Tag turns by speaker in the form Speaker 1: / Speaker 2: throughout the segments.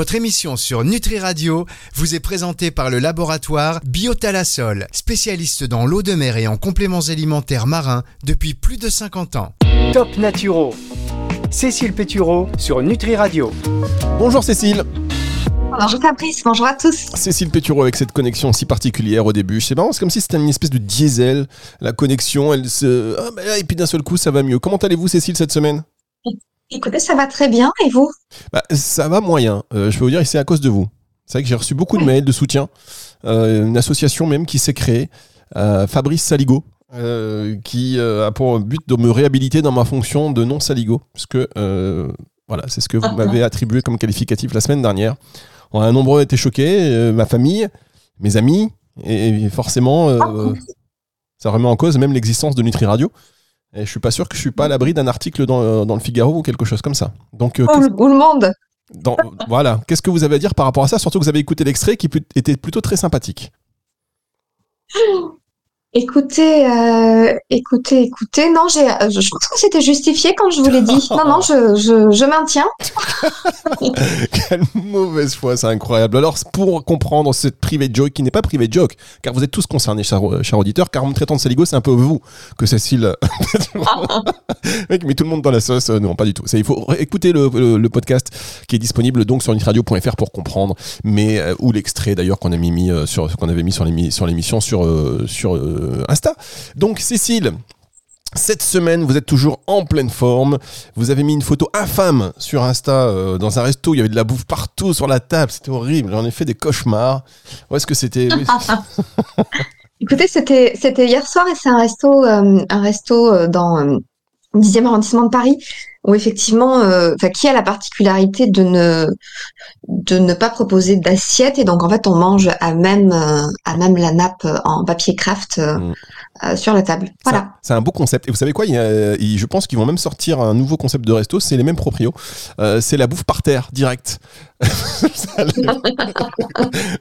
Speaker 1: Votre émission sur Nutri Radio vous est présentée par le laboratoire Biotalasol, spécialiste dans l'eau de mer et en compléments alimentaires marins depuis plus de 50 ans.
Speaker 2: Top Naturo. Cécile Pétureau sur Nutri Radio.
Speaker 3: Bonjour Cécile.
Speaker 4: Bonjour Fabrice, bonjour à tous.
Speaker 3: Cécile Pétureau avec cette connexion si particulière au début. C'est marrant, c'est comme si c'était une espèce de diesel. La connexion, elle se. Ah, bah, et puis d'un seul coup, ça va mieux. Comment allez-vous, Cécile, cette semaine?
Speaker 4: Écoutez, ça va très bien. Et vous?
Speaker 3: Bah, Ça va moyen. Euh, je peux vous dire, c'est à cause de vous. C'est vrai que j'ai reçu beaucoup de mails de soutien. Euh, une association même qui s'est créée, euh, Fabrice Saligo, qui a pour but de me réhabiliter dans ma fonction de non-saligo. Parce que, voilà, c'est ce que vous
Speaker 4: Ah,
Speaker 3: m'avez attribué comme qualificatif la semaine dernière. On a nombreux été choqués, ma famille, mes amis, et, et forcément, euh, ça remet en cause même l'existence de Nutri Radio. Et je suis pas sûr que je suis pas à l'abri d'un article dans, dans le Figaro ou quelque chose comme ça. Donc, euh,
Speaker 4: Ou
Speaker 3: qu'est-ce-
Speaker 4: le, ou le monde
Speaker 3: dans- voilà, qu'est-ce que vous avez à dire par rapport à ça? Surtout que vous avez écouté l'extrait qui était plutôt très sympathique.
Speaker 4: Écoutez, euh, écoutez, écoutez. Non, j'ai, euh, je, je pense que c'était justifié quand je vous l'ai dit. Non, non, je, je, je maintiens.
Speaker 3: Quelle mauvaise foi, c'est incroyable. Alors, pour comprendre cette private joke qui n'est pas private joke, car vous êtes tous concernés, cher, cher auditeur, car en me traitant de saligo, c'est un peu vous que Cécile. Mec, met tout le monde dans la sauce. Euh, Non, pas du tout. Ça, il faut écouter le, le- le podcast qui est disponible donc sur nitradio.fr pour comprendre, mais euh, ou l'extrait d'ailleurs qu'on a mis, mis, euh, sur qu'on avait mis sur l'émi- sur l'émission sur euh, sur euh, Insta. Donc, Cécile. Cette semaine, vous êtes toujours en pleine forme. Vous avez mis une photo infâme sur Insta euh, dans un resto. Il y avait de la bouffe partout sur la table. C'était horrible. J'en ai fait des cauchemars. Où est-ce que c'était?
Speaker 4: Écoutez, c'était, hier soir et c'est un resto, euh, un resto dans 10e arrondissement de Paris où effectivement, euh, enfin, qui a la particularité de ne, de ne pas proposer d'assiette et donc en fait on mange à même, euh, à même la nappe euh, en papier craft euh,
Speaker 3: Mm.
Speaker 4: sur la table. Voilà.
Speaker 3: C'est un beau concept. Et vous savez quoi il y a- il- Je pense qu'ils vont même sortir un nouveau concept de resto. C'est les mêmes proprios. Euh, c'est la bouffe par terre, direct.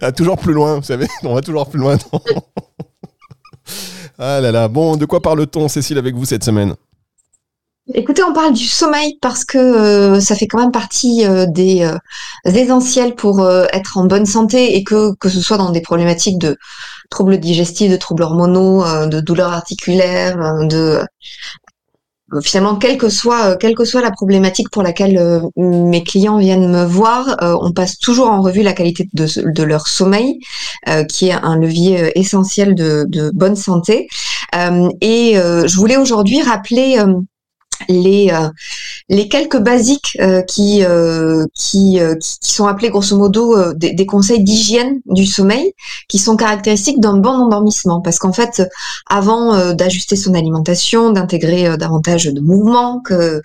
Speaker 3: Ah, toujours plus loin, vous savez. On va toujours plus loin. ah là là. Bon, de quoi parle-t-on, Cécile, avec vous cette semaine?
Speaker 4: Écoutez, on parle du sommeil parce que euh, ça fait quand même partie euh, des euh, essentiels pour être en bonne santé et que que ce soit dans des problématiques de troubles digestifs, de troubles hormonaux, de douleurs articulaires, de finalement quelle que soit quelle que soit la problématique pour laquelle mes clients viennent me voir, on passe toujours en revue la qualité de, leur sommeil, qui est un levier essentiel de, bonne santé. Et je voulais aujourd'hui rappeler les euh, les quelques basiques euh, qui, euh, qui, qui sont appelés grosso modo des, des conseils d'hygiène du sommeil qui sont caractéristiques d'un bon endormissement. Parce qu'en fait avant d'ajuster son alimentation d'intégrer davantage de mouvements que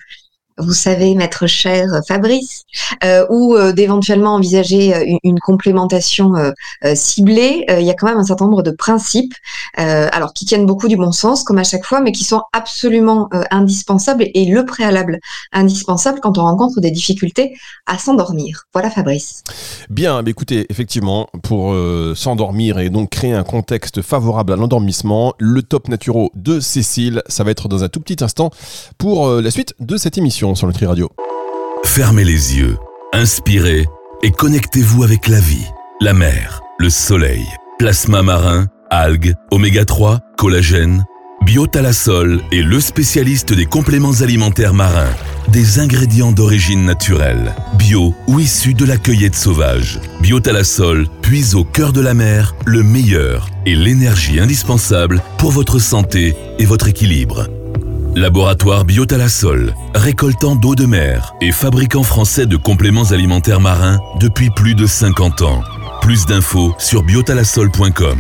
Speaker 4: vous savez, maître cher Fabrice, euh, ou euh, d'éventuellement envisager euh, une, complémentation euh, euh, ciblée, euh, il y a quand même un certain nombre de principes, euh, alors qui tiennent beaucoup du bon sens, comme à chaque fois, mais qui sont absolument euh, indispensables et le préalable indispensable quand on rencontre des difficultés à s'endormir. Voilà Fabrice.
Speaker 3: Bien, bah écoutez, effectivement, pour euh, s'endormir et donc créer un contexte favorable à l'endormissement, le top naturo de Cécile, ça va être dans un tout petit instant pour euh, la suite de cette émission Radio.
Speaker 5: Fermez les yeux, inspirez et connectez-vous avec la vie, la mer, le soleil, plasma marin, algues, oméga 3, collagène. Biotalasol est le spécialiste des compléments alimentaires marins, des ingrédients d'origine naturelle, bio ou issus de la cueillette sauvage. Biotalasol puise au cœur de la mer le meilleur et l'énergie indispensable pour votre santé et votre équilibre. Laboratoire Biotalasol, récoltant d'eau de mer et fabricant français de compléments alimentaires marins depuis plus de 50 ans. Plus d'infos sur biotalasol.com.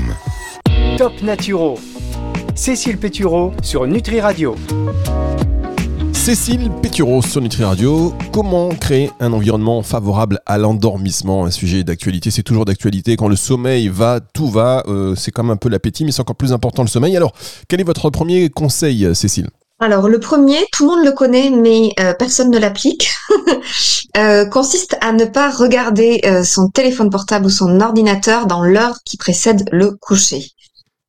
Speaker 2: Top Naturo. Cécile Pétureau sur Nutri Radio.
Speaker 3: Cécile Pétureau sur Nutri Radio, comment créer un environnement favorable à l'endormissement? Un sujet d'actualité, c'est toujours d'actualité. Quand le sommeil va, tout va. Euh, c'est comme un peu l'appétit, mais c'est encore plus important le sommeil. Alors, quel est votre premier conseil, Cécile?
Speaker 4: Alors le premier, tout le monde le connaît, mais euh, personne ne l'applique, euh, consiste à ne pas regarder euh, son téléphone portable ou son ordinateur dans l'heure qui précède le coucher.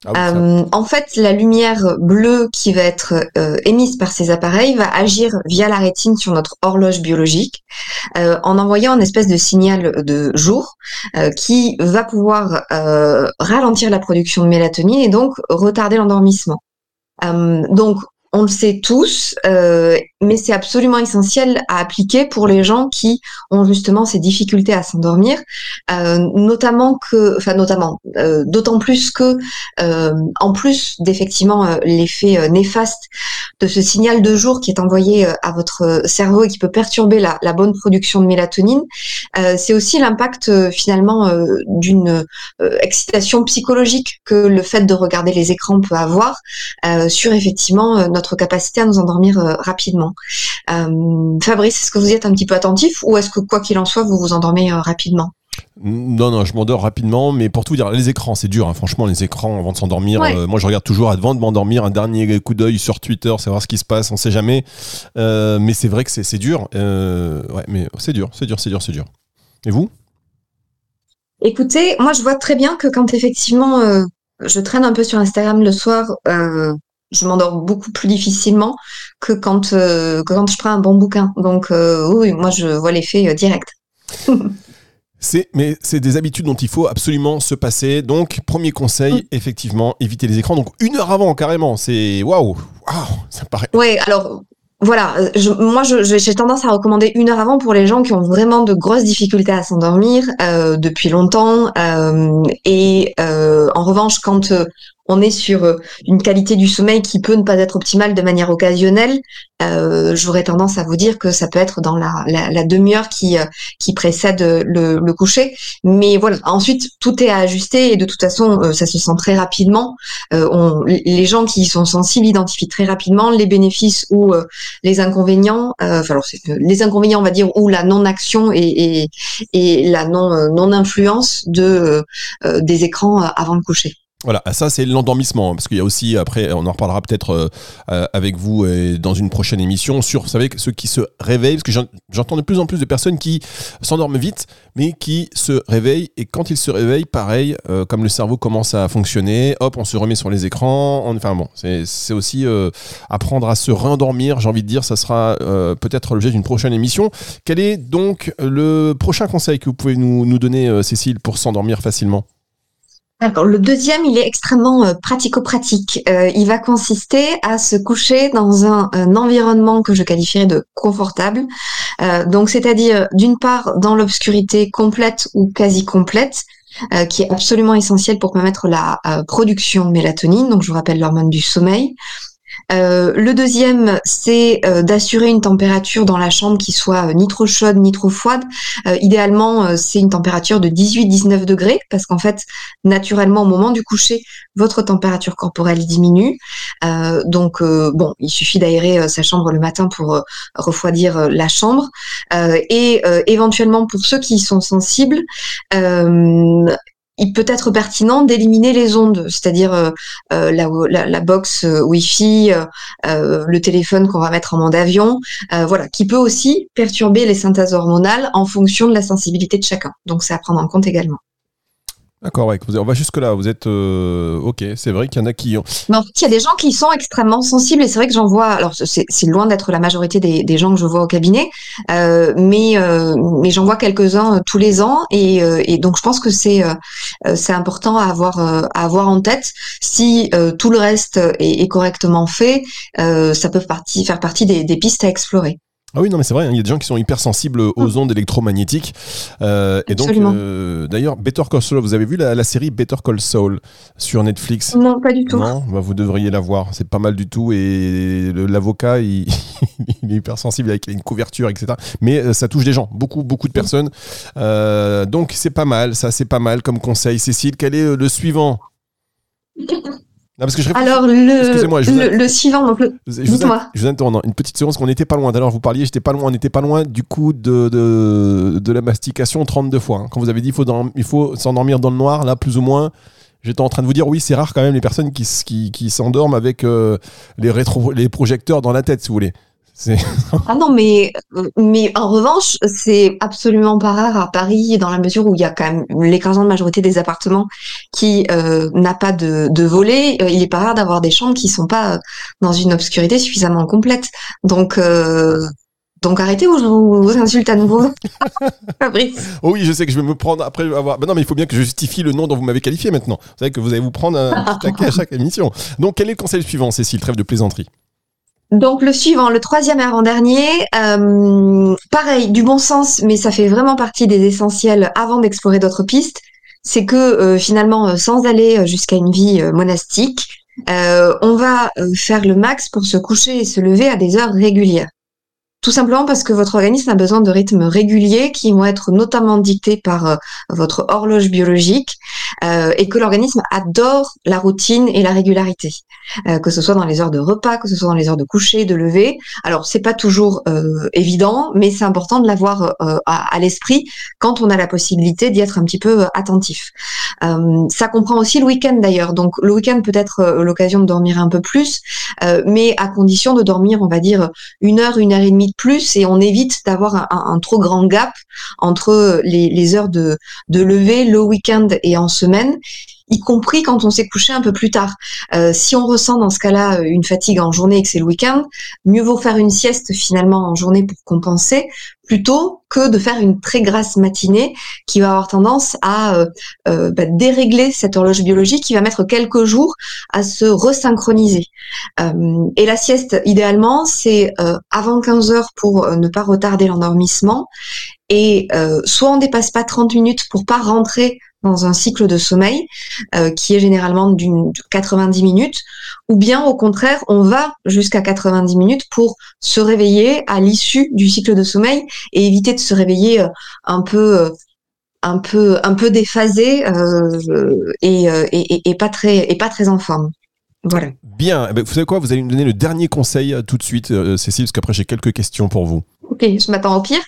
Speaker 3: Ah oui,
Speaker 4: Euh, en fait, la lumière bleue qui va être euh, émise par ces appareils va agir via la rétine sur notre horloge biologique euh, en envoyant une espèce de signal de jour euh, qui va pouvoir euh, ralentir la production de mélatonine et donc retarder l'endormissement. Euh, donc, on le sait tous, euh, mais c'est absolument essentiel à appliquer pour les gens qui ont justement ces difficultés à s'endormir, euh, notamment que, enfin notamment, euh, d'autant plus que, en plus d'effectivement l'effet néfaste de ce signal de jour qui est envoyé à votre cerveau et qui peut perturber la, la bonne production de mélatonine, c'est aussi l'impact finalement d'une excitation psychologique que le fait de regarder les écrans peut avoir sur effectivement euh, notre capacité à nous endormir euh, rapidement. Euh, Fabrice, est-ce que vous y êtes un petit peu attentif ou est-ce que quoi qu'il en soit, vous vous endormez euh, rapidement?
Speaker 3: Non, non, je m'endors rapidement, mais pour tout vous dire, les écrans, c'est dur, hein, franchement, les écrans avant de s'endormir.
Speaker 4: Ouais.
Speaker 3: euh, moi, je regarde toujours avant de m'endormir un dernier coup d'œil sur Twitter, savoir ce qui se passe, on sait jamais. Euh, mais c'est vrai que c'est dur. Euh, ouais, mais c'est dur, c'est dur, c'est dur, c'est dur. Et vous?
Speaker 4: Écoutez, moi je vois très bien que quand effectivement je traîne un peu sur Instagram le soir, euh, je m'endors beaucoup plus difficilement que quand, euh, que quand je prends un bon bouquin. Donc euh, oui, moi je vois l'effet euh, direct.
Speaker 3: C'est, mais c'est des habitudes dont il faut absolument se passer. Donc, premier conseil,
Speaker 4: Mm.
Speaker 3: effectivement, éviter les écrans. Donc, une heure avant, carrément. C'est waouh, waouh, ça paraît.
Speaker 4: Ouais, alors voilà, je, moi j'ai tendance à recommander une heure avant pour les gens qui ont vraiment de grosses difficultés à s'endormir euh, depuis longtemps. euh, et euh, en revanche, quand on est sur euh, une qualité du sommeil qui peut ne pas être optimale de manière occasionnelle, euh, j'aurais tendance à vous dire que ça peut être dans la, la, demi-heure qui, euh, précède le, le coucher. Mais voilà, ensuite tout est à ajuster et de toute façon ça se sent très rapidement. Les gens qui sont sensibles identifient très rapidement les bénéfices ou les inconvénients. enfin, les inconvénients, on va dire, ou la non-action et, la non non-influence de euh, euh, des écrans avant de coucher.
Speaker 3: Voilà, ça c'est l'endormissement, parce qu'il y a aussi, après, on en reparlera peut-être euh, euh, avec vous euh, dans une prochaine émission sur, vous savez, ceux qui se réveillent, parce que j'en- j'entends de plus en plus de personnes qui s'endorment vite, mais qui se réveillent, et quand ils se réveillent, pareil, euh, comme le cerveau commence à fonctionner, hop, on se remet sur les écrans, enfin bon, c'est aussi apprendre à se réendormir, j'ai envie de dire, ça sera peut-être l'objet d'une prochaine émission. Quel est donc le prochain conseil que vous pouvez nous, nous donner, Cécile, pour s'endormir facilement?
Speaker 4: Le deuxième, il est extrêmement euh, pratico-pratique. Euh, il va consister à se coucher dans un, environnement que je qualifierais de confortable. Euh, donc, c'est-à-dire, d'une part, dans l'obscurité complète ou quasi complète, qui est absolument essentielle pour permettre la production de mélatonine. Donc, je vous rappelle l'hormone du sommeil. Euh, le deuxième, c'est euh, d'assurer une température dans la chambre qui soit euh, ni trop chaude ni trop froide. Idéalement, c'est une température de 18-19 degrés parce qu'en fait, naturellement, au moment du coucher, votre température corporelle diminue. Donc, bon, il suffit d'aérer sa chambre le matin pour refroidir la chambre. Et éventuellement, pour ceux qui sont sensibles, il peut être pertinent d'éliminer les ondes, c'est-à-dire euh, euh, la, la, la box euh, Wi-Fi, le téléphone qu'on va mettre en mode avion, voilà, qui peut aussi perturber les synthèses hormonales en fonction de la sensibilité de chacun. Donc, c'est à prendre en compte également.
Speaker 3: D'accord, ouais, on va jusque là. Vous êtes euh, ok. C'est vrai qu'il y en a qui ont.
Speaker 4: Mais en fait, il y a des gens qui sont extrêmement sensibles et c'est vrai que j'en vois. Alors, c'est loin d'être la majorité des, des gens que je vois au cabinet, euh, mais euh, mais j'en vois quelques-uns euh, tous les ans et, euh, et donc je pense que c'est euh, c'est important à avoir à avoir en tête. Si tout le reste est, est correctement fait, ça peut partie, faire partie des, des pistes à explorer.
Speaker 3: Ah oui, non, mais c'est vrai. hein, Il y a des gens qui sont hyper sensibles aux ondes électromagnétiques. Euh, et donc, euh, d'ailleurs, Better Call Saul. Vous avez vu la, la série Better Call Saul sur Netflix?
Speaker 4: Non, pas du tout.
Speaker 3: Non, bah, vous devriez la voir. C'est pas mal du tout. Et l'avocat, il, il est hyper sensible avec une couverture, etc. Mais euh, ça touche des gens, beaucoup, beaucoup de personnes. Euh, donc c'est pas mal. Ça, c'est pas mal comme conseil. Cécile, quel est le suivant? Non, parce que je réfléchis-
Speaker 4: Alors le,
Speaker 3: vous
Speaker 4: le, suivant, donc le,
Speaker 3: je vous, je vous interromps une petite seconde parce qu'on n'était pas loin. D'ailleurs, vous parliez, j'étais pas loin, on n'était pas loin du coup de, de, de la mastication 32 fois. hein. Quand vous avez dit faut, dans- il faut s'endormir dans le noir, là, plus ou moins, j'étais en train de vous dire oui, c'est rare quand même les personnes qui, qui, qui s'endorment avec euh, les, rétro, les projecteurs dans la tête, si vous voulez.
Speaker 4: Ah non, mais, mais en revanche, c'est absolument pas rare à Paris, dans la mesure où il y a quand même l'écrasante majorité des appartements qui euh, n'a pas de, de volet. Euh, il est pas rare d'avoir des chambres qui sont pas dans une obscurité suffisamment complète. Donc, euh, donc arrêtez ou je vous insulte à nouveau, Fabrice.
Speaker 3: Oh oui, je sais que je vais me prendre après avoir. Ben non, mais il faut bien que je justifie le nom dont vous m'avez qualifié maintenant. Vous savez que vous allez vous prendre un petit taquet à chaque émission. Donc quel est le conseil suivant, Cécile? Trêve de plaisanterie.
Speaker 4: Donc le suivant, le troisième et avant-dernier, euh, pareil, du bon sens, mais ça fait vraiment partie des essentiels avant d'explorer d'autres pistes. C'est que euh, finalement, euh, sans aller jusqu'à une vie monastique, on va faire le max pour se coucher et se lever à des heures régulières. Tout simplement parce que votre organisme a besoin de rythmes réguliers qui vont être notamment dictés par euh, votre horloge biologique euh, et que l'organisme adore la routine et la régularité, euh, que ce soit dans les heures de repas, que ce soit dans les heures de coucher, de lever. Alors c'est pas toujours évident, mais c'est important de l'avoir à, l'esprit quand on a la possibilité d'y être un petit peu attentif. ça comprend aussi le week-end d'ailleurs. Donc le week-end peut être l'occasion de dormir un peu plus, mais à condition de dormir, on va dire une heure, une heure et demie plus et on évite d'avoir un, trop grand gap entre les, heures de, de lever le week-end et en semaine y compris quand on s'est couché un peu plus tard. Euh, si on ressent dans ce cas-là une fatigue en journée et que c'est le week-end, mieux vaut faire une sieste finalement en journée pour compenser, plutôt que de faire une très grasse matinée qui va avoir tendance à euh, euh, bah, dérégler cette horloge biologique qui va mettre quelques jours à se resynchroniser. et la sieste, idéalement, c'est avant 15 heures pour ne pas retarder l'endormissement et soit on dépasse pas 30 minutes pour pas rentrer dans un cycle de sommeil euh, qui est généralement d'une 90 minutes, ou bien au contraire, on va jusqu'à 90 minutes pour se réveiller à l'issue du cycle de sommeil et éviter de se réveiller euh, un peu euh, un peu un peu déphasé et, et, pas très et pas très en forme. Voilà.
Speaker 3: Bien. Eh ben, vous savez quoi? Vous allez nous donner le dernier conseil tout de suite, Cécile, parce qu'après j'ai quelques questions pour vous.
Speaker 4: Ok, je m'attends au pire.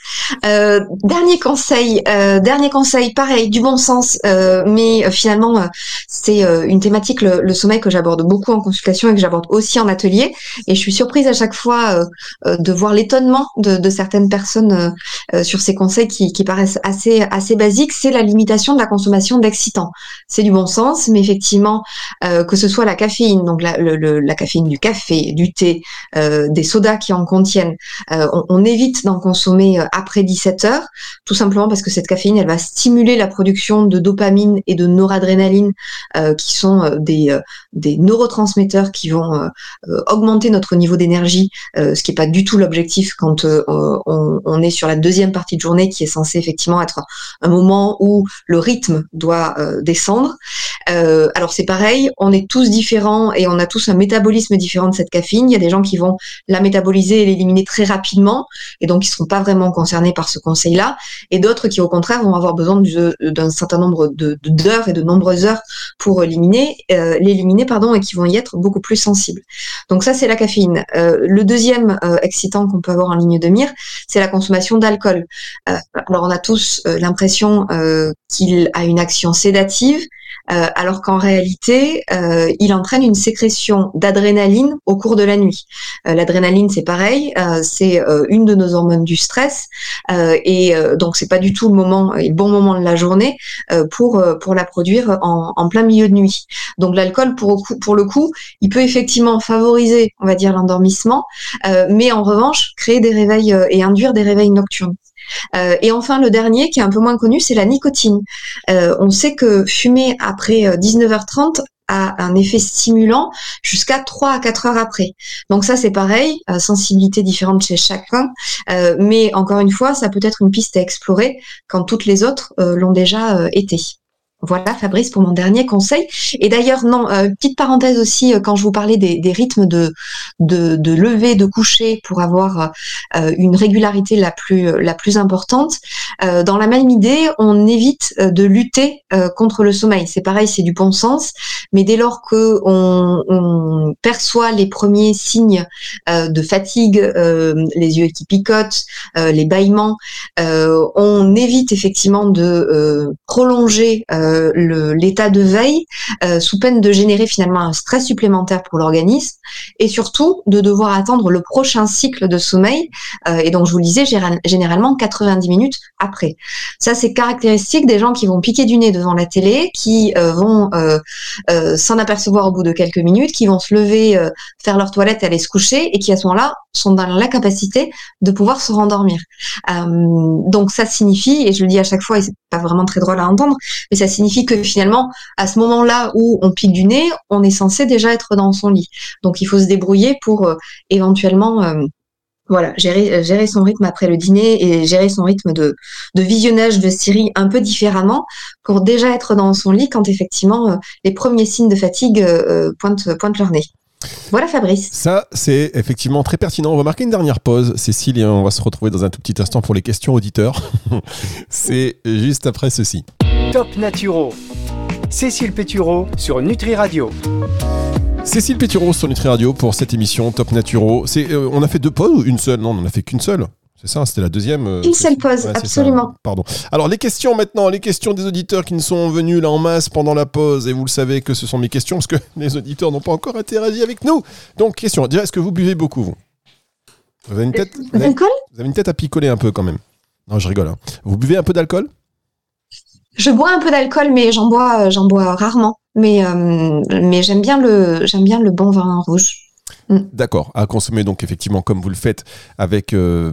Speaker 4: Euh, dernier conseil, euh, dernier conseil, pareil, du bon sens, euh, mais finalement c'est une thématique le, sommeil que j'aborde beaucoup en consultation et que j'aborde aussi en atelier. Et je suis surprise à chaque fois de voir l'étonnement de, certaines personnes sur ces conseils qui, paraissent assez assez basiques. C'est la limitation de la consommation d'excitants. C'est du bon sens, mais effectivement que ce soit la caféine, donc la, la caféine du café, du thé, des sodas qui en contiennent, on, on évite d'en consommer euh, après 17 heures, tout simplement parce que cette caféine, elle va stimuler la production de dopamine et de noradrénaline, euh, qui sont euh, des, des neurotransmetteurs qui vont augmenter notre niveau d'énergie, ce qui n'est pas du tout l'objectif quand on, est sur la deuxième partie de journée, qui est censée effectivement être un moment où le rythme doit descendre. Alors c'est pareil, on est tous différents et on a tous un métabolisme différent de cette caféine. Il y a des gens qui vont la métaboliser et l'éliminer très rapidement, et donc ils seront pas vraiment concernés par ce conseil-là, et d'autres qui au contraire vont avoir besoin d'un certain nombre d'heures et de nombreuses heures pour éliminer, euh, l'éliminer pardon, et qui vont y être beaucoup plus sensibles. Donc ça c'est la caféine. Euh, le deuxième euh, excitant qu'on peut avoir en ligne de mire, c'est la consommation d'alcool. alors on a tous l'impression qu'il a une action sédative, euh, alors qu'en réalité, euh, il entraîne une sécrétion d'adrénaline au cours de la nuit. Euh, l'adrénaline, c'est pareil, c'est une de nos hormones du stress, et donc c'est pas du tout le moment, le bon moment de la journée pour pour la produire en, en, plein milieu de nuit. Donc l'alcool, pour, pour le coup, il peut effectivement favoriser, on va dire, l'endormissement, mais en revanche créer des réveils et induire des réveils nocturnes. Euh, et enfin, le dernier, qui est un peu moins connu, c'est la nicotine. Euh, on sait que fumer après 19h30 euh, a un effet stimulant jusqu'à 3 à 4 heures après. Donc ça c'est pareil, sensibilité différente chez chacun, mais encore une fois, ça peut être une piste à explorer quand toutes les autres l'ont déjà été. Voilà, Fabrice, pour mon dernier conseil. Et d'ailleurs, non, euh, petite parenthèse aussi, euh, quand je vous parlais des, rythmes de, de, lever, de coucher pour avoir euh, une régularité la plus, la plus importante, dans la même idée, on évite de lutter contre le sommeil. C'est pareil, c'est du bon sens, mais dès lors que on, perçoit les premiers signes de fatigue, les yeux qui picotent, les bâillements, on évite effectivement de prolonger l'état de veille euh, sous peine de générer finalement un stress supplémentaire pour l'organisme et surtout de devoir attendre le prochain cycle de sommeil euh, et donc je vous le disais généralement 90 minutes après. Ça c'est caractéristique des gens qui vont piquer du nez devant la télé, qui euh, vont euh, euh, s'en apercevoir au bout de quelques minutes, qui vont se lever, euh, faire leur toilette, aller se coucher et qui à ce moment-là sont dans l'incapacité de pouvoir se rendormir. Euh, donc ça signifie, et je le dis à chaque fois, et c'est pas vraiment très drôle à entendre, mais ça signifie que finalement, à ce moment-là où on pique du nez, on est censé déjà être dans son lit. Donc il faut se débrouiller pour euh, éventuellement euh, voilà, gérer, son rythme après le dîner et gérer son rythme de, visionnage de séries un peu différemment pour déjà être dans son lit quand effectivement les premiers signes de fatigue pointent leur nez. Voilà Fabrice.
Speaker 3: Ça, c'est effectivement très pertinent. On va marquer une dernière pause, Cécile, et on va se retrouver dans un tout petit instant pour les questions auditeurs. c'est juste après ceci.
Speaker 2: Top Naturo. Cécile Pétureau sur Nutri Radio.
Speaker 3: Cécile Pétureau sur Nutri Radio pour cette émission Top Naturo. C'est, euh, on a fait deux pauses ou une seule? Non, on en a fait qu'une seule. C'est ça, c'était la deuxième. euh,
Speaker 4: Une seule pause, absolument.
Speaker 3: Pardon. Alors les questions maintenant, les questions des auditeurs qui nous sont venus là en masse pendant la pause, et vous le savez que ce sont mes questions parce que les auditeurs n'ont pas encore interagi avec nous. Donc question, déjà est-ce que vous buvez beaucoup vous? Vous avez une tête, vous avez,
Speaker 4: D'alcool?
Speaker 3: vous avez une tête à picoler un peu quand même. Non, je rigole. hein. Vous buvez un peu d'alcool?
Speaker 4: Je bois un peu d'alcool, mais j'en bois, euh, j'en bois rarement. Mais, euh, mais j'aime bien le, j'aime bien le bon vin rouge.
Speaker 3: D'accord, à consommer donc effectivement comme vous le faites avec, euh,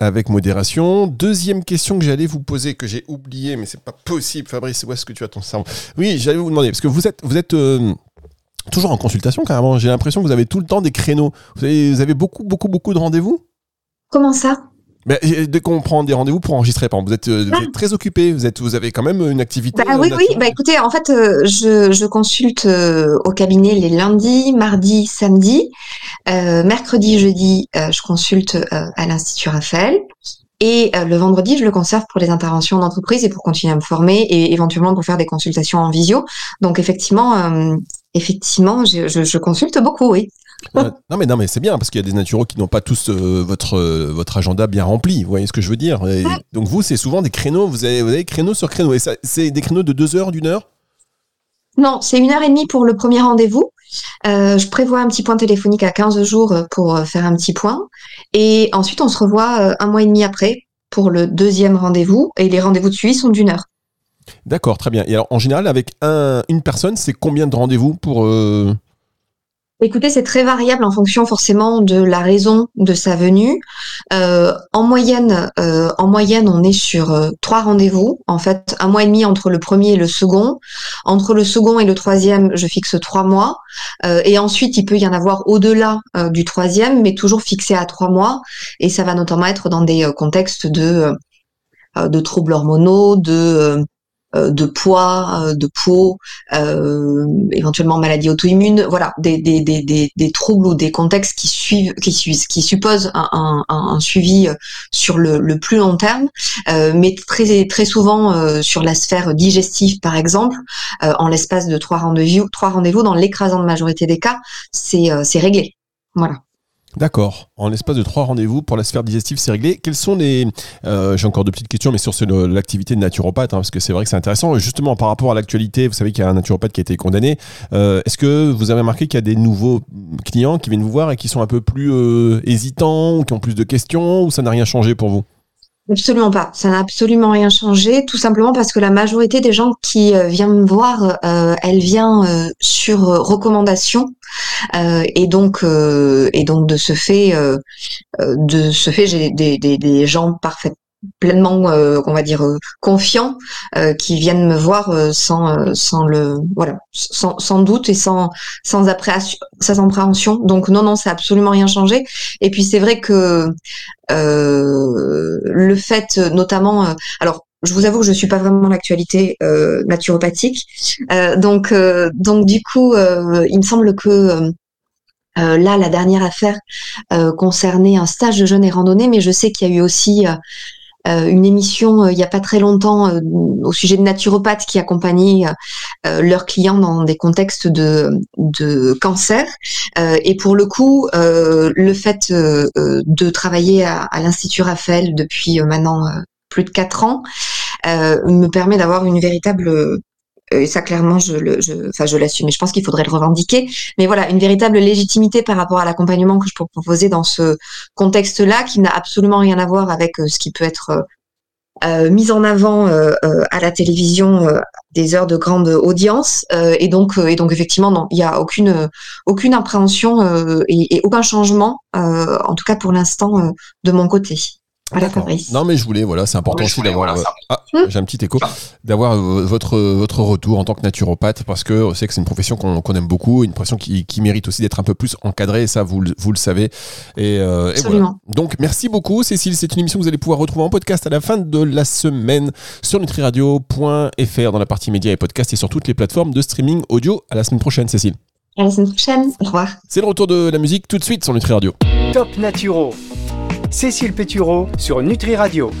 Speaker 3: avec modération. Deuxième question que j'allais vous poser, que j'ai oublié, mais c'est pas possible, Fabrice, où est-ce que tu as ton cerveau? Oui, j'allais vous demander, parce que vous êtes, vous êtes euh, toujours en consultation carrément, j'ai l'impression que vous avez tout le temps des créneaux. Vous avez, vous avez beaucoup, beaucoup, beaucoup de rendez-vous?
Speaker 4: Comment ça?
Speaker 3: Mais euh, dès qu'on prend des rendez-vous pour enregistrer, par exemple, vous êtes, euh, vous êtes très occupé, vous, êtes, vous avez quand même une activité.
Speaker 4: Bah oui, oui. Bah écoutez, en fait, je, je consulte euh, au cabinet les lundis, mardis, samedis. Euh, mercredi, jeudi, euh, je consulte euh, à l'Institut Raphaël. Et le vendredi, je le conserve pour les interventions d'entreprise et pour continuer à me former et éventuellement pour faire des consultations en visio. Donc effectivement, effectivement, je, je, je consulte beaucoup, oui.
Speaker 3: Euh, non mais non mais c'est bien parce qu'il y a des naturaux qui n'ont pas tous euh, votre euh, votre agenda bien rempli. Vous voyez ce que je veux dire? Et Donc vous c'est souvent des créneaux. Vous avez, vous avez créneau sur créneau et ça c'est des créneaux de deux heures, d'une heure?
Speaker 4: Non, c'est une heure et demie pour le premier rendez-vous. Euh, je prévois un petit point téléphonique à 15 jours euh, pour euh, faire un petit point. Et ensuite, on se revoit un mois et demi après pour le deuxième rendez-vous. Et les rendez-vous de suivi sont d'une heure.
Speaker 3: D'accord, très bien. Et alors en général avec un, une personne c'est combien de rendez-vous pour
Speaker 4: Écoutez, c'est très variable en fonction forcément de la raison de sa venue. Euh, en moyenne, euh, en moyenne, on est sur euh, trois rendez-vous. En fait, un mois et demi entre le premier et le second. Entre le second et le troisième, je fixe trois mois. Et ensuite, il peut y en avoir au-delà du troisième, mais toujours fixé à trois mois. Et ça va notamment être dans des contextes de de troubles hormonaux, de de poids, euh, de peau, euh, éventuellement maladie auto-immune, voilà, des, des, des, des, troubles ou des contextes qui suivent, qui, suivent- qui supposent un, un, un- suivi euh, sur le, le plus long terme, euh, mais très très souvent euh, sur la sphère digestive par exemple, euh, en l'espace de trois rendez-vous, trois rendez-vous dans l'écrasante majorité des cas, c'est euh, c'est réglé. Voilà.
Speaker 3: D'accord. En l'espace de trois rendez-vous pour la sphère digestive, c'est réglé. Quelles sont les... euh, J'ai encore deux petites questions, mais sur l'activité de naturopathe, hein, parce que c'est vrai que c'est intéressant. Justement, par rapport à l'actualité, vous savez qu'il y a un naturopathe qui a été condamné. Euh, Est-ce que vous avez remarqué qu'il y a des nouveaux clients qui viennent vous voir et qui sont un peu plus euh, hésitants ou qui ont plus de questions, ou ça n'a rien changé pour vous?
Speaker 4: Absolument pas. Ça n'a absolument rien changé, tout simplement parce que la majorité des gens qui euh, viennent me voir, euh, elle vient euh, sur euh, recommandation, Euh, et donc et donc de ce fait, de ce fait, j'ai des, des, des gens parfaits pleinement euh, on va dire euh, confiants euh, qui viennent me voir euh, sans sans le voilà sans, sans doute et sans sans appréhension sans appréhension. Donc non non ça a absolument rien changé. Et puis c'est vrai que le fait notamment alors je vous avoue que je suis pas vraiment l'actualité naturopathique. Donc donc du coup il me semble que là la dernière affaire concernait un stage de jeûne et randonnée mais je sais qu'il y a eu aussi une émission euh, il y a pas très longtemps euh, au sujet de naturopathes qui accompagnaient euh, euh, leurs clients dans des contextes de, de cancer. Euh, et pour le coup, euh, le fait euh, euh, de travailler à, à l'Institut Raphaël depuis euh, maintenant euh, plus de quatre ans euh, me permet d'avoir une véritable et ça clairement je le je, enfin je l'assume. Et je pense qu'il faudrait le revendiquer. Mais voilà une véritable légitimité par rapport à l'accompagnement que je peux proposer dans ce contexte là qui n'a absolument rien à voir avec ce qui peut être euh, mis en avant euh, euh, à la télévision des heures de grande audience. Et donc et donc effectivement non il n'y a aucune aucune appréhension et, et, aucun changement en tout cas pour l'instant de mon côté. Voilà,
Speaker 3: non mais je voulais voilà c'est important aussi d'avoir ah, hmm j'ai un petit écho d'avoir votre votre retour en tant que naturopathe parce que on sait que c'est une profession qu'on aime beaucoup une profession qui, qui mérite aussi d'être un peu plus encadrée et ça vous vous le savez. Et, et voilà. donc merci beaucoup Cécile. C'est une émission que vous allez pouvoir retrouver en podcast à la fin de la semaine sur nutriradio.fr dans la partie médias et podcasts et sur toutes les plateformes de streaming audio. À la semaine prochaine Cécile.
Speaker 4: À la semaine prochaine. Au revoir.
Speaker 3: C'est le retour de la musique tout de suite sur Nutri Radio.
Speaker 2: Top Naturo Cécile Pétureau sur Nutri Radio.